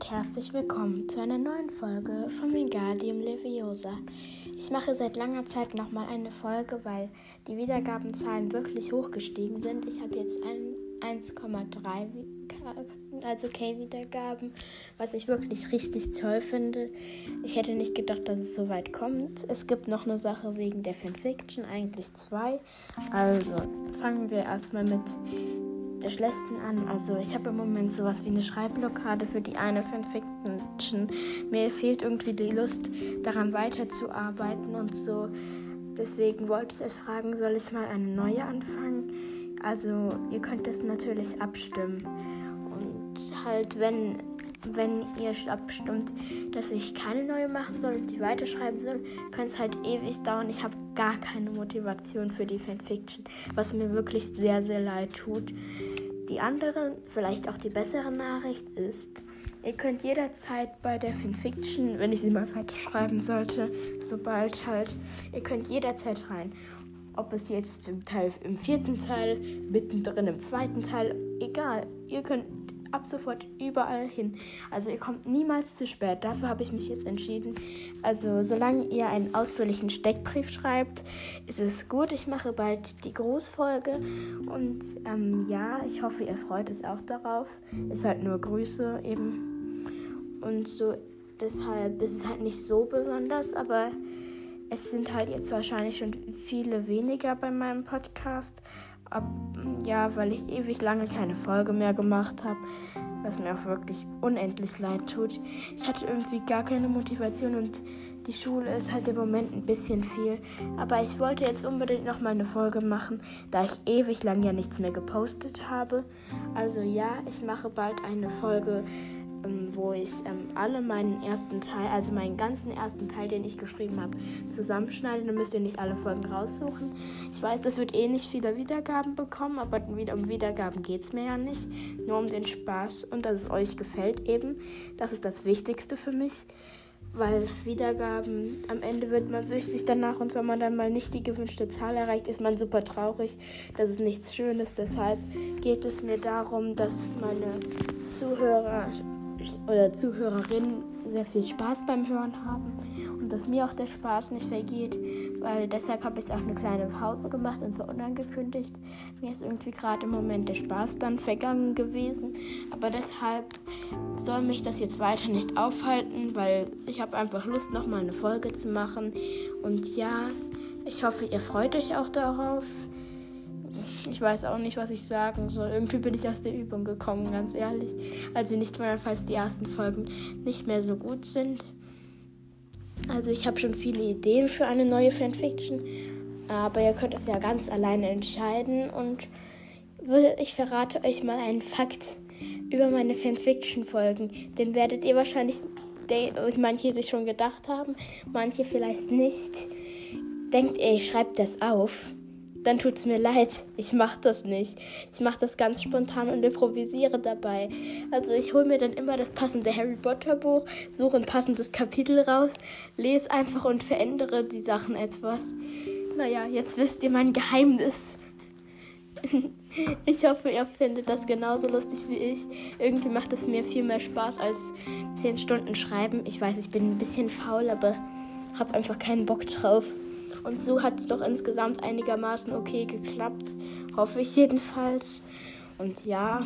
und herzlich willkommen zu einer neuen Folge von Wingardium Leviosa. Ich mache seit langer Zeit nochmal eine Folge, weil die Wiedergabenzahlen wirklich hochgestiegen sind. Ich habe jetzt 1,3 also K-Wiedergaben, was ich wirklich richtig toll finde. Ich hätte nicht gedacht, dass es so weit kommt. Es gibt noch eine Sache wegen der Fanfiction, eigentlich zwei. Also fangen wir erstmal mit der schlechten an. Also ich habe im Moment sowas wie eine Schreibblockade für die eine Fanfiction. Mir fehlt irgendwie die Lust, daran weiterzuarbeiten und so. Deswegen wollte ich euch fragen, soll ich mal eine neue anfangen? Also ihr könnt das natürlich abstimmen. Und halt, wenn, wenn ihr abstimmt, dass ich keine neue machen soll und die weiterschreiben soll, könnte es halt ewig dauern. Ich habe gar keine Motivation für die Fanfiction, was mir wirklich sehr, sehr leid tut. Die andere, vielleicht auch die bessere Nachricht ist, ihr könnt jederzeit bei der Fanfiction, wenn ich sie mal weiterschreiben sollte, sobald halt, ihr könnt jederzeit rein. Ob es jetzt im Teil im vierten Teil, mittendrin im zweiten Teil, egal. Ihr könnt ab sofort überall hin. Also ihr kommt niemals zu spät. Dafür habe ich mich jetzt entschieden. Also solange ihr einen ausführlichen Steckbrief schreibt, ist es gut. Ich mache bald die Grußfolge. Und ähm, ja, ich hoffe, ihr freut euch auch darauf. Ist halt nur Grüße eben. Und so deshalb ist es halt nicht so besonders, aber es sind halt jetzt wahrscheinlich schon viele weniger bei meinem Podcast. Ab, ja, weil ich ewig lange keine Folge mehr gemacht habe, was mir auch wirklich unendlich leid tut. Ich hatte irgendwie gar keine Motivation und die Schule ist halt im Moment ein bisschen viel. Aber ich wollte jetzt unbedingt noch mal eine Folge machen, da ich ewig lang ja nichts mehr gepostet habe. Also ja, ich mache bald eine Folge wo ich ähm, alle meinen ersten Teil, also meinen ganzen ersten Teil, den ich geschrieben habe, zusammenschneide. Dann müsst ihr nicht alle Folgen raussuchen. Ich weiß, das wird eh nicht viele Wiedergaben bekommen, aber um Wiedergaben geht es mir ja nicht. Nur um den Spaß und dass es euch gefällt eben. Das ist das Wichtigste für mich. Weil Wiedergaben, am Ende wird man süchtig danach und wenn man dann mal nicht die gewünschte Zahl erreicht, ist man super traurig. Das ist nichts Schönes. Deshalb geht es mir darum, dass meine Zuhörer oder Zuhörerinnen sehr viel Spaß beim Hören haben und dass mir auch der Spaß nicht vergeht, weil deshalb habe ich auch eine kleine Pause gemacht und zwar unangekündigt. Mir ist irgendwie gerade im Moment der Spaß dann vergangen gewesen, aber deshalb soll mich das jetzt weiter nicht aufhalten, weil ich habe einfach Lust, nochmal eine Folge zu machen und ja, ich hoffe, ihr freut euch auch darauf. Ich weiß auch nicht, was ich sagen soll. Irgendwie bin ich aus der Übung gekommen, ganz ehrlich. Also nicht mal, falls die ersten Folgen nicht mehr so gut sind. Also ich habe schon viele Ideen für eine neue Fanfiction, aber ihr könnt es ja ganz alleine entscheiden und ich verrate euch mal einen Fakt über meine Fanfiction-Folgen. Den werdet ihr wahrscheinlich manche sich schon gedacht haben, manche vielleicht nicht. Denkt ihr, ich schreibe das auf? Dann tut es mir leid. Ich mache das nicht. Ich mache das ganz spontan und improvisiere dabei. Also ich hole mir dann immer das passende Harry Potter Buch, suche ein passendes Kapitel raus, lese einfach und verändere die Sachen etwas. Naja, jetzt wisst ihr mein Geheimnis. Ich hoffe, ihr findet das genauso lustig wie ich. Irgendwie macht es mir viel mehr Spaß als 10 Stunden schreiben. Ich weiß, ich bin ein bisschen faul, aber habe einfach keinen Bock drauf. Und so hat es doch insgesamt einigermaßen okay geklappt. Hoffe ich jedenfalls. Und ja,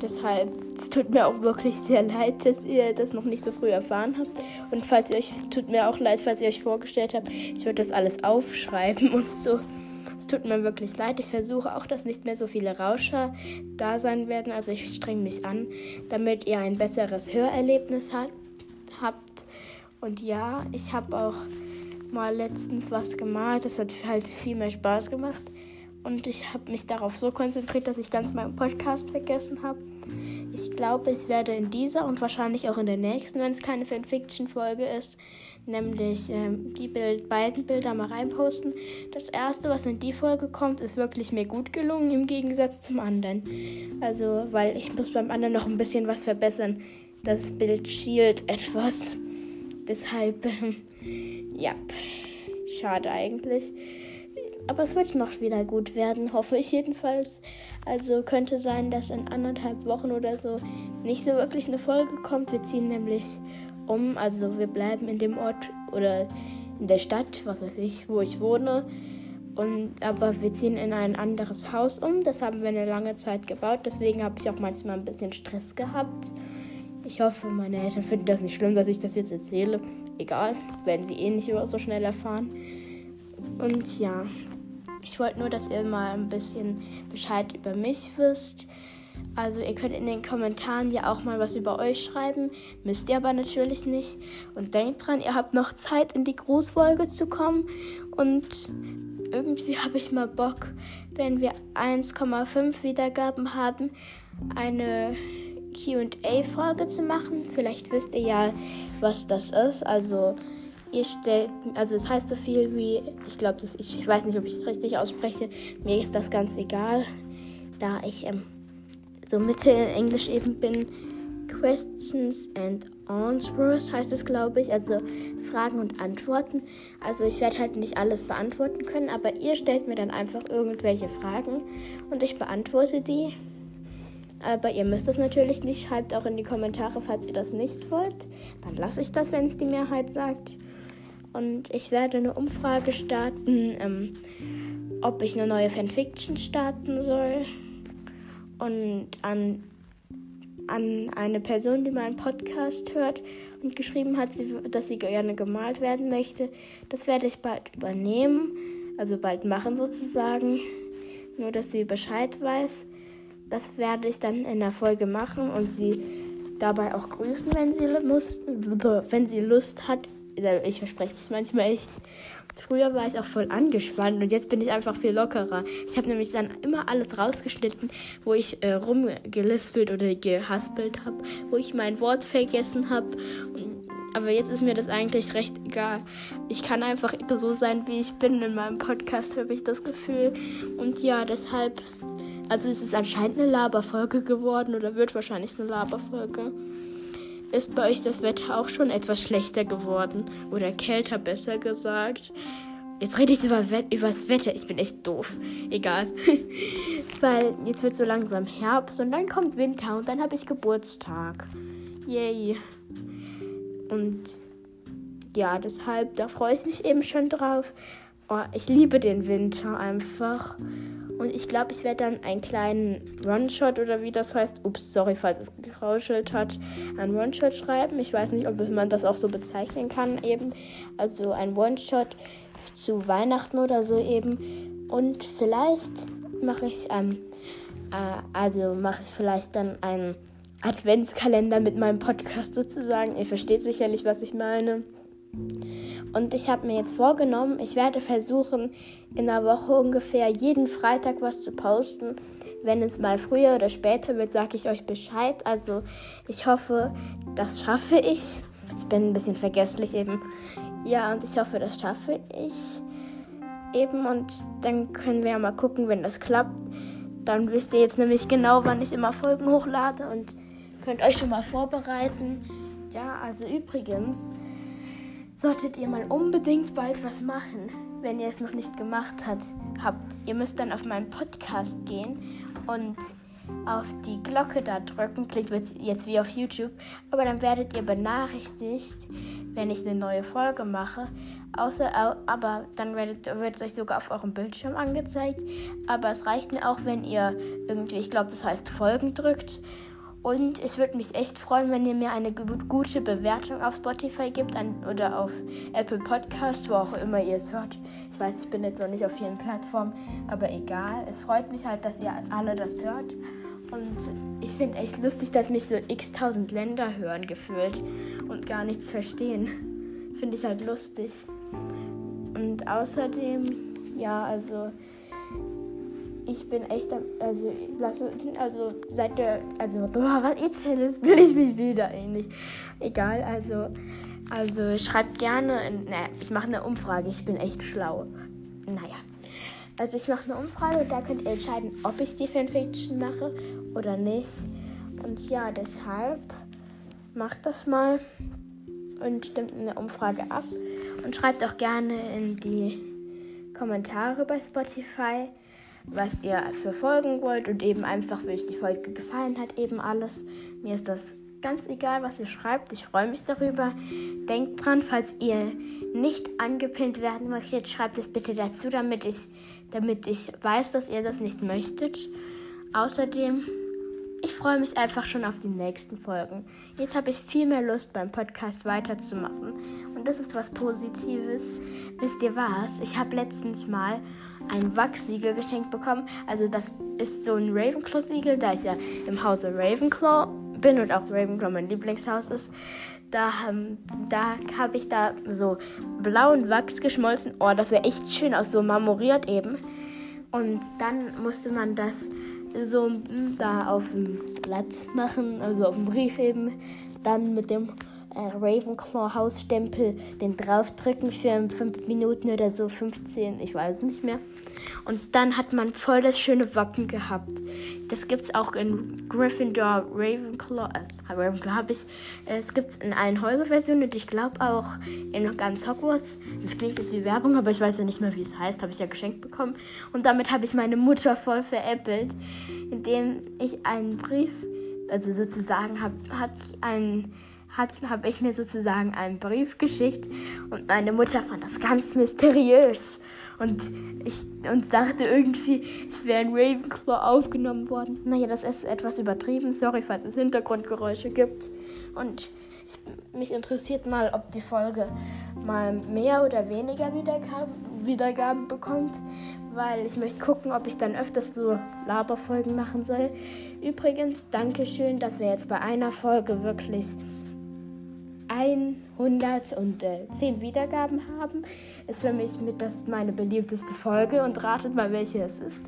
deshalb, es tut mir auch wirklich sehr leid, dass ihr das noch nicht so früh erfahren habt. Und falls ihr euch, tut mir auch leid, falls ihr euch vorgestellt habt, ich würde das alles aufschreiben und so. Es tut mir wirklich leid. Ich versuche auch, dass nicht mehr so viele Rauscher da sein werden. Also ich strenge mich an, damit ihr ein besseres Hörerlebnis habt. Und ja, ich habe auch mal letztens was gemalt. Das hat halt viel mehr Spaß gemacht. Und ich habe mich darauf so konzentriert, dass ich ganz meinen Podcast vergessen habe. Ich glaube, ich werde in dieser und wahrscheinlich auch in der nächsten, wenn es keine Fanfiction-Folge ist, nämlich ähm, die Bild, beiden Bilder mal reinposten. Das erste, was in die Folge kommt, ist wirklich mir gut gelungen im Gegensatz zum anderen. Also, weil ich muss beim anderen noch ein bisschen was verbessern. Das Bild schielt etwas. Deshalb, ähm, ja, schade eigentlich. aber es wird noch wieder gut werden, hoffe ich jedenfalls. Also könnte sein, dass in anderthalb Wochen oder so nicht so wirklich eine Folge kommt. Wir ziehen nämlich um, also wir bleiben in dem Ort oder in der Stadt, was weiß ich, wo ich wohne. Und, aber wir ziehen in ein anderes Haus um. Das haben wir eine lange Zeit gebaut. Deswegen habe ich auch manchmal ein bisschen Stress gehabt. Ich hoffe, meine Eltern finden das nicht schlimm, dass ich das jetzt erzähle. Egal, werden sie eh nicht so schnell erfahren. Und ja, ich wollte nur, dass ihr mal ein bisschen Bescheid über mich wisst. Also ihr könnt in den Kommentaren ja auch mal was über euch schreiben. Müsst ihr aber natürlich nicht. Und denkt dran, ihr habt noch Zeit, in die Grußfolge zu kommen. Und irgendwie habe ich mal Bock, wenn wir 1,5 Wiedergaben haben, eine QA-Folge zu machen. Vielleicht wisst ihr ja, was das ist. Also ihr stellt, also es heißt so viel wie, ich glaube, ich, weiß nicht, ob ich es richtig ausspreche. Mir ist das ganz egal, da ich ähm, so Mitte in Englisch eben bin. Questions and Answers heißt es, glaube ich, also Fragen und Antworten. Also ich werde halt nicht alles beantworten können, aber ihr stellt mir dann einfach irgendwelche Fragen und ich beantworte die. Aber ihr müsst es natürlich nicht. Schreibt auch in die Kommentare, falls ihr das nicht wollt. Dann lasse ich das, wenn es die Mehrheit sagt. Und ich werde eine Umfrage starten, ähm, ob ich eine neue Fanfiction starten soll. Und an, an eine Person, die meinen Podcast hört und geschrieben hat, dass sie gerne gemalt werden möchte. Das werde ich bald übernehmen. Also bald machen sozusagen. Nur, dass sie Bescheid weiß. Das werde ich dann in der Folge machen und sie dabei auch grüßen, wenn sie, Lust, wenn sie Lust hat. Ich verspreche mich manchmal echt. Früher war ich auch voll angespannt und jetzt bin ich einfach viel lockerer. Ich habe nämlich dann immer alles rausgeschnitten, wo ich äh, rumgelispelt oder gehaspelt habe, wo ich mein Wort vergessen habe. Aber jetzt ist mir das eigentlich recht egal. Ich kann einfach so sein, wie ich bin in meinem Podcast, habe ich das Gefühl. Und ja, deshalb also es ist anscheinend eine Laberfolge geworden oder wird wahrscheinlich eine Laberfolge. Ist bei euch das Wetter auch schon etwas schlechter geworden? Oder kälter, besser gesagt? Jetzt rede ich über, über das Wetter. Ich bin echt doof. Egal. Weil jetzt wird so langsam Herbst und dann kommt Winter und dann habe ich Geburtstag. Yay. Und ja, deshalb, da freue ich mich eben schon drauf. Oh, ich liebe den Winter einfach. Und ich glaube, ich werde dann einen kleinen One-Shot oder wie das heißt, ups, sorry, falls es gerauschelt hat, einen One-Shot schreiben. Ich weiß nicht, ob man das auch so bezeichnen kann eben. Also ein One-Shot zu Weihnachten oder so eben. Und vielleicht mache ich, ähm, äh, also mache ich vielleicht dann einen Adventskalender mit meinem Podcast sozusagen. Ihr versteht sicherlich, was ich meine. Und ich habe mir jetzt vorgenommen, ich werde versuchen, in der Woche ungefähr jeden Freitag was zu posten. Wenn es mal früher oder später wird, sage ich euch Bescheid. Also ich hoffe, das schaffe ich. Ich bin ein bisschen vergesslich eben. Ja, und ich hoffe, das schaffe ich eben. Und dann können wir ja mal gucken, wenn das klappt. Dann wisst ihr jetzt nämlich genau, wann ich immer Folgen hochlade und könnt euch schon mal vorbereiten. Ja, also übrigens solltet ihr mal unbedingt bald was machen, wenn ihr es noch nicht gemacht habt. Ihr müsst dann auf meinen Podcast gehen und auf die Glocke da drücken. Klingt jetzt wie auf YouTube, aber dann werdet ihr benachrichtigt, wenn ich eine neue Folge mache. Außer, aber dann wird es euch sogar auf eurem Bildschirm angezeigt. Aber es reicht mir auch, wenn ihr irgendwie, ich glaube, das heißt Folgen drückt und es würde mich echt freuen, wenn ihr mir eine gute Bewertung auf Spotify gibt an, oder auf Apple Podcast, wo auch immer ihr es hört. Ich weiß, ich bin jetzt noch nicht auf vielen Plattformen, aber egal. Es freut mich halt, dass ihr alle das hört. Und ich finde echt lustig, dass mich so x tausend Länder hören gefühlt und gar nichts verstehen. Finde ich halt lustig. Und außerdem, ja, also ich bin echt, also, also seit der, also, boah, was jetzt will ich mich wieder eigentlich. Egal, also, also schreibt gerne, ne, ich mache eine Umfrage, ich bin echt schlau. Naja, also ich mache eine Umfrage und da könnt ihr entscheiden, ob ich die Fanfiction mache oder nicht. Und ja, deshalb macht das mal und stimmt in der Umfrage ab und schreibt auch gerne in die Kommentare bei Spotify, was ihr für Folgen wollt und eben einfach, wie euch die Folge gefallen hat, eben alles. Mir ist das ganz egal, was ihr schreibt. Ich freue mich darüber. Denkt dran, falls ihr nicht angepinnt werden möchtet, schreibt es bitte dazu, damit ich, damit ich weiß, dass ihr das nicht möchtet. Außerdem, ich freue mich einfach schon auf die nächsten Folgen. Jetzt habe ich viel mehr Lust, beim Podcast weiterzumachen. Und das ist was Positives. Wisst ihr was? Ich habe letztens mal ein Wachsiegel geschenkt bekommen. Also das ist so ein Ravenclaw-Siegel, da ich ja im Hause Ravenclaw bin und auch Ravenclaw mein Lieblingshaus ist. Da, da habe ich da so blauen Wachs geschmolzen. Oh, das sah echt schön aus, so marmoriert eben. Und dann musste man das so da auf dem Blatt machen, also auf dem Brief eben. Dann mit dem äh, Ravenclaw Hausstempel den draufdrücken für 5 Minuten oder so, 15, ich weiß nicht mehr. Und dann hat man voll das schöne Wappen gehabt. Das gibt es auch in Gryffindor, Ravenclaw, äh, Ravenclaw habe ich. Äh, es gibt es in allen Häuserversionen und ich glaube auch in ganz Hogwarts. Das klingt jetzt wie Werbung, aber ich weiß ja nicht mehr, wie es heißt. Habe ich ja geschenkt bekommen. Und damit habe ich meine Mutter voll veräppelt, indem ich einen Brief, also sozusagen habe hat ein habe ich mir sozusagen einen Brief geschickt und meine Mutter fand das ganz mysteriös. Und ich und dachte irgendwie, ich wäre in Ravenclaw aufgenommen worden. Naja, das ist etwas übertrieben. Sorry, falls es Hintergrundgeräusche gibt. Und ich, mich interessiert mal, ob die Folge mal mehr oder weniger Wiedergaben, Wiedergaben bekommt. Weil ich möchte gucken, ob ich dann öfters so Laberfolgen machen soll. Übrigens, Dankeschön, dass wir jetzt bei einer Folge wirklich 110 Wiedergaben haben. Ist für mich mit das meine beliebteste Folge und ratet mal, welche es ist.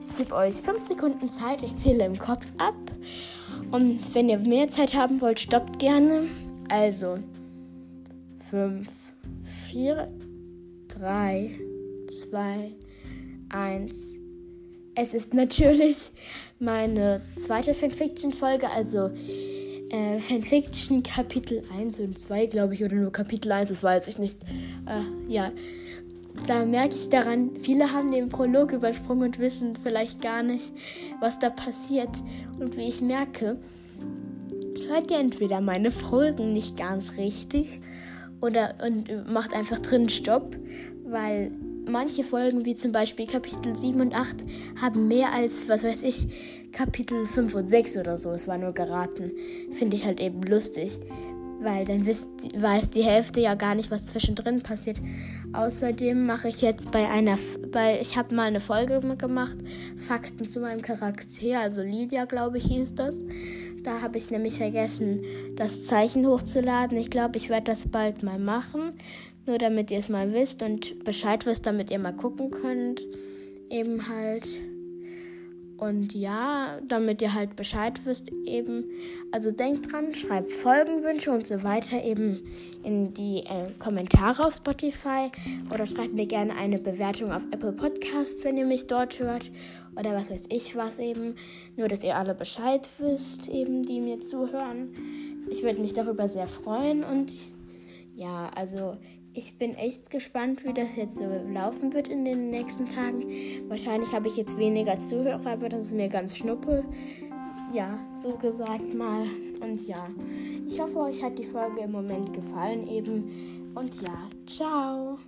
Ich gebe euch 5 Sekunden Zeit, ich zähle im Kopf ab. Und wenn ihr mehr Zeit haben wollt, stoppt gerne. Also 5, 4, 3, 2, 1. Es ist natürlich meine zweite Fanfiction-Folge, also äh, Fanfiction Kapitel 1 und 2, glaube ich, oder nur Kapitel 1, das weiß ich nicht. Äh, ja, da merke ich daran, viele haben den Prolog übersprungen und wissen vielleicht gar nicht, was da passiert. Und wie ich merke, hört ihr entweder meine Folgen nicht ganz richtig oder und macht einfach drin Stopp, weil manche Folgen, wie zum Beispiel Kapitel 7 und 8, haben mehr als, was weiß ich, Kapitel 5 und 6 oder so. Es war nur geraten. Finde ich halt eben lustig. Weil dann wisst, weiß die Hälfte ja gar nicht, was zwischendrin passiert. Außerdem mache ich jetzt bei einer, bei, ich habe mal eine Folge gemacht, Fakten zu meinem Charakter, also Lydia, glaube ich, hieß das. Da habe ich nämlich vergessen, das Zeichen hochzuladen. Ich glaube, ich werde das bald mal machen. Nur damit ihr es mal wisst und Bescheid wisst, damit ihr mal gucken könnt. Eben halt. Und ja, damit ihr halt Bescheid wisst, eben. Also denkt dran, schreibt Folgenwünsche und so weiter eben in die äh, Kommentare auf Spotify. Oder schreibt mir gerne eine Bewertung auf Apple Podcast, wenn ihr mich dort hört. Oder was weiß ich was eben. Nur, dass ihr alle Bescheid wisst, eben, die mir zuhören. Ich würde mich darüber sehr freuen und ja, also ich bin echt gespannt, wie das jetzt so laufen wird in den nächsten Tagen. Wahrscheinlich habe ich jetzt weniger Zuhörer, aber das ist mir ganz schnuppe. Ja, so gesagt mal. Und ja, ich hoffe, euch hat die Folge im Moment gefallen eben. Und ja, ciao.